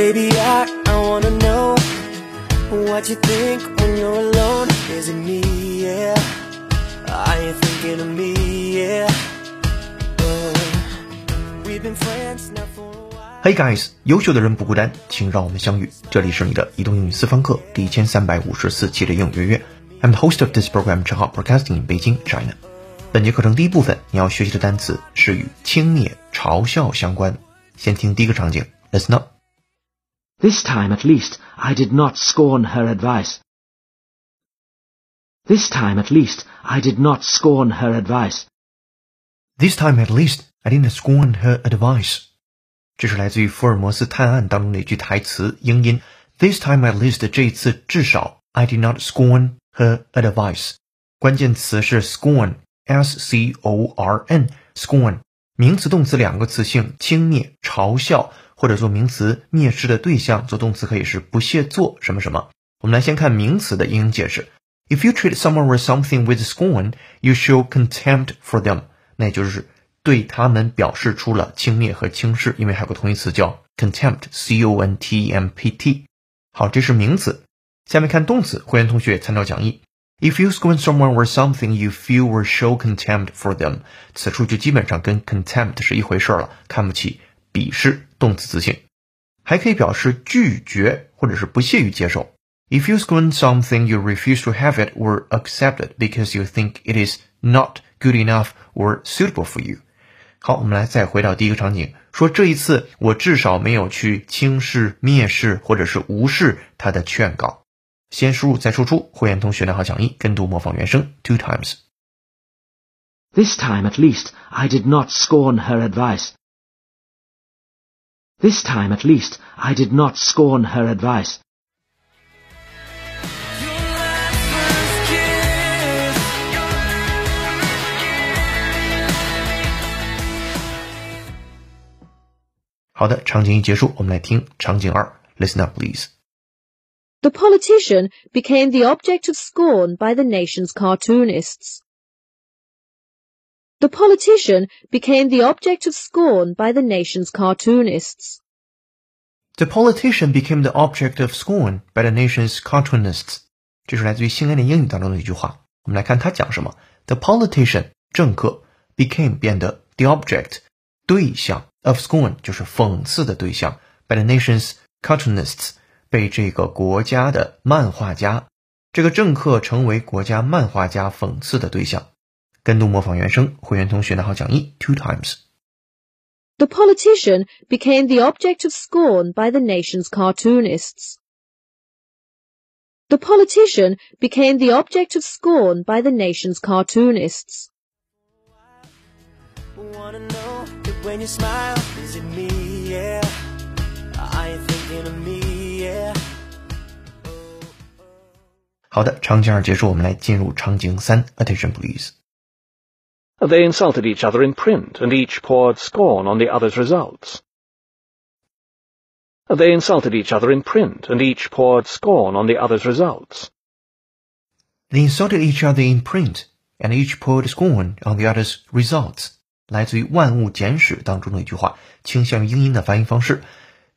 Baby, I, I wanna know what you think when you're alone. Is it me, yeah? Are you thinking of me, yeah? Uh, we've been friends now for a while. Hey guys，优秀的人不孤单，请让我们相遇。这里是你的移动英语私房课第一千三百五十四期的英语约约。I'm the host of this program，陈浩，broadcasting in Beijing, China。本节课程第一部分你要学习的单词是与轻蔑、嘲笑相关。先听第一个场景，Listen up。 This time at least I did not scorn her advice. This time at least I did not scorn her advice. This time at least, I didn't scorn her advice。这是来自于福尔摩斯探案当中的一句台词，英音。This time at least，这一次至少，I did not scorn her advice。关键词是 scorn，s c o r n，scorn，名词、动词两个词性，轻蔑、嘲笑， 或者做名词蔑视的对象，做动词可以是不屑做什么什么。我们来先看名词的英英解释。If you treat someone or something with scorn, you show contempt for them。那也就是对他们表示出了轻蔑和轻视，因为还有个同义词叫 contempt，c o n t e m p t。好，这是名词。下面看动词，会员同学参照讲义。If you scorn someone or something, you feel or show contempt for them。此处就基本上跟 contempt 是一回事了，看不起、鄙视，动词词性，还可以表示拒绝或者是不屑于接受。If you scorn something, you refuse to have it or accept it because you think it is not good enough or suitable for you。好，我们来再回到第一个场景，说这一次我至少没有去轻视、蔑视或者是无视他的劝告。先输入再输出，会员同学拿好讲义，跟读模仿原声 two times。 This time at least I did not scorn her advice. This time, at least, I did not scorn her advice. Listen up, please. The politician became the object of scorn by the nation's cartoonists. The politician became the object of scorn by the nation's cartoonists. The politician became the object of scorn by the nation's cartoonists。这是来自于新概念英语当中的一句话。我们来看它讲什么。The politician 政客 became 变得 the object 对象 of scorn 就是讽刺的对象，by the nation's cartoonists 被这个国家的漫画家，这个政客成为国家漫画家讽刺的对象。跟读模仿原声，会员同学拿好讲义 two times。The politician became the object of scorn by the nation's cartoonists. The politician became the object of scorn by the nation's cartoonists. Wanna know that when you smile, is it me, yeah? Are you thinking of me, yeah? 好的，场景二结束，我们来进入场景三，Attention please。 They insulted each other in print, and each poured scorn on the other's results. They insulted each other in print, and each poured scorn on the other's results. They insulted each other in print, and each poured scorn on the other's results。来自于《万物简史》当中的一句话，倾向于英音的发音方式。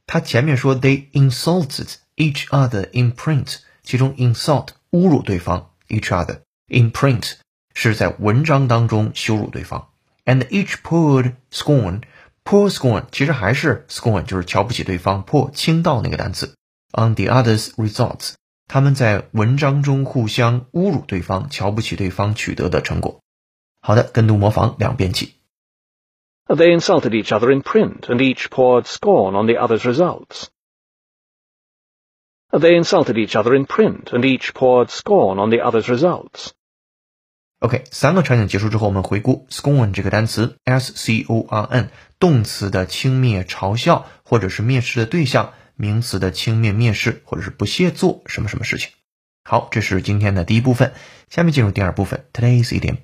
它前面说 they insulted each other in print，其中 insult 侮辱对方，each other in print 是在文章当中羞辱对方，and each poured scorn。pour scorn 其实还是 scorn，就是瞧不起对方，pour 倾倒那个单词。on the others' results，他们在文章中互相侮辱对方，瞧不起对方取得的成果。好的，跟读模仿两遍起。 They insulted each other in print, and each poured scorn on the other's results. They insulted each other in print, and each poured scorn on the other's results. OK，三个场景结束之后，我们回顾 scorn 这个单词，s c o r n，动词的轻蔑、嘲笑或者是蔑视的对象，名词的轻蔑、蔑视或者是不屑做什么什么事情。好，这是今天的第一部分，下面进入第二部分，Today's idiom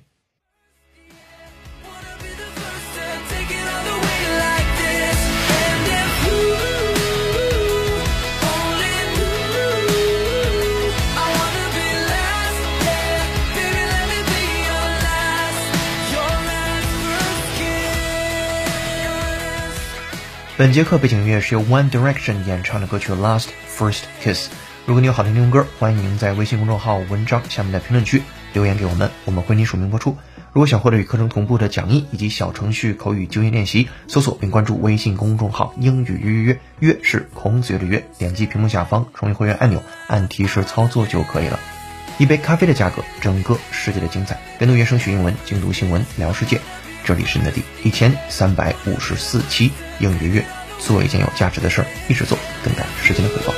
本节课背景音乐是由 One Direction 演唱的歌曲《Last First Kiss》。如果你有好听的英文歌，欢迎在微信公众号文章下面的评论区留言给我们，我们会你署名播出。如果想获得与课程同步的讲义以及小程序口语纠音练习，搜索并关注微信公众号“英语约约约”，约是孔子约的约，点击屏幕下方成为会员按钮，按提示操作就可以了。一杯咖啡的价格，整个世界的精彩。跟读原声学英文，精读新闻聊世界。这里是你的第一千三百五十四期英语月，做一件有价值的事儿，一直做，等待时间的回报。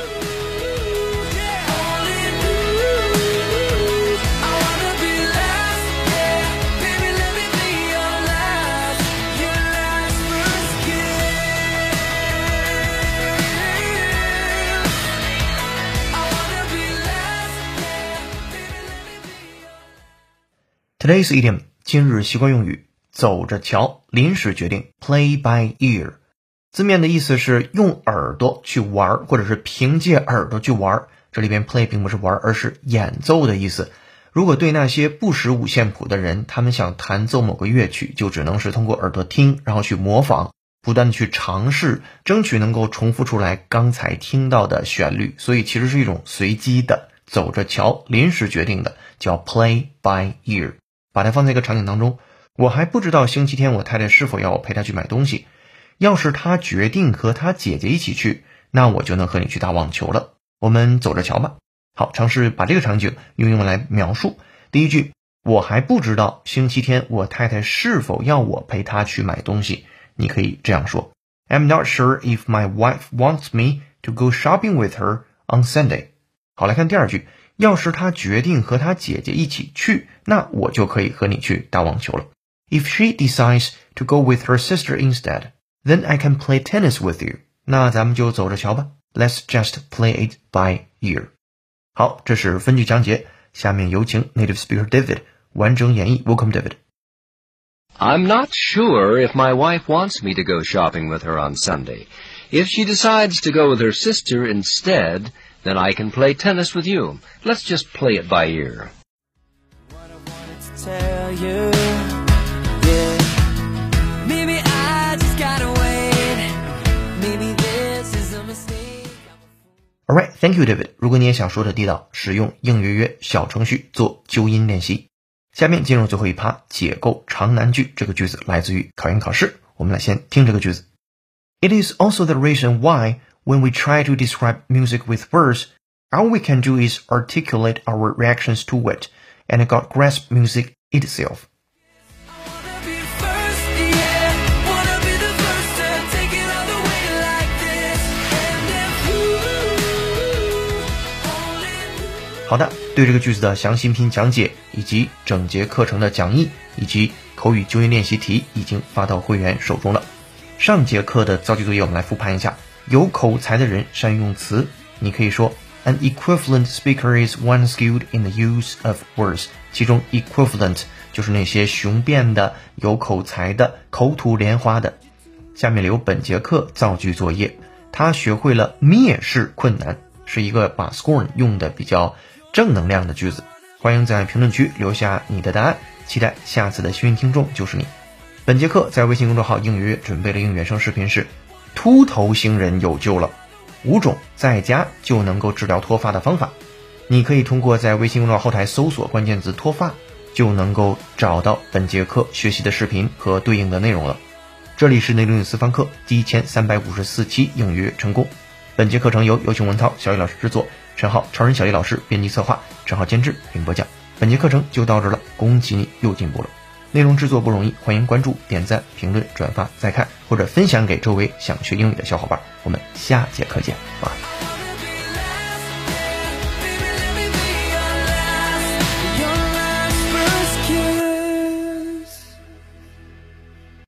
Today's idiom 今日习惯用语。走着瞧，临时决定，play by ear，字面的意思是用耳朵去玩，或者是凭借耳朵去玩。这里边 play 并不是玩，而是演奏的意思。如果对那些不识五线谱的人，他们想弹奏某个乐曲，就只能是通过耳朵听，然后去模仿，不断的去尝试，争取能够重复出来刚才听到的旋律。所以其实是一种随机的，走着瞧，临时决定的，叫 play by ear。把它放在一个场景当中。我还不知道星期天我太太是否要我陪她去买东西。要是她决定和她姐姐一起去，那我就能和你去打网球了。我们走着瞧吧。好，尝试把这个场景用英文来描述。第一句，我还不知道星期天我太太是否要我陪她去买东西。你可以这样说：I'm not sure if my wife wants me to go shopping with her on Sunday。好，来看第二句，要是她决定和她姐姐一起去，那我就可以和你去打网球了。If she decides to go with her sister instead, then I can play tennis with you. 那咱们就走着瞧吧。Let's just play it by ear. 好，这是分句讲解。下面有请 native speaker David 完整演绎。Welcome, David. I'm not sure if my wife wants me to go shopping with her on Sunday. If she decides to go with her sister instead, then I can play tennis with you. Let's just play it by ear. Alright, thank you, David. 如果你也想说的地道，使用应约约小程序做纠音练习。下面进入最后一趴，解构长难句。这个句子来自于考研考试。我们来先听这个句子。It is also the reason why, when we try to describe music with words, all we can do is articulate our reactions to it, and not grasp music itself. 好的，对这个句子的详细音频讲解，以及整节课程的讲义以及口语纠音练习题已经发到会员手中了。上节课的造句作业我们来复盘一下。有口才的人善用词，你可以说 An equivalent speaker is one skilled in the use of words。其中 equivalent 就是那些雄辩的、有口才的、口吐莲花的。下面留本节课造句作业。他学会了蔑视困难，是一个把 scorn 用的比较正能量的句子。欢迎在评论区留下你的答案，期待下次的幸运听众就是你。本节课在微信公众号“应约”准备了应原声视频是“秃头星人有救了”，五种在家就能够治疗脱发的方法。你可以通过在微信公众号后台搜索关键字“脱发”，就能够找到本节课学习的视频和对应的内容了。这里是内容与私房课第一千三百五十四期应约成功。本节课程由有请文涛、小雨老师制作，陈浩、超人小丽老师编辑策划，陈浩监制并播讲。本节课程就到这了，恭喜你又进步了。内容制作不容易，欢迎关注、点赞、评论、转发、再看，或者分享给周围想学英语的小伙伴。我们下节课见，晚安。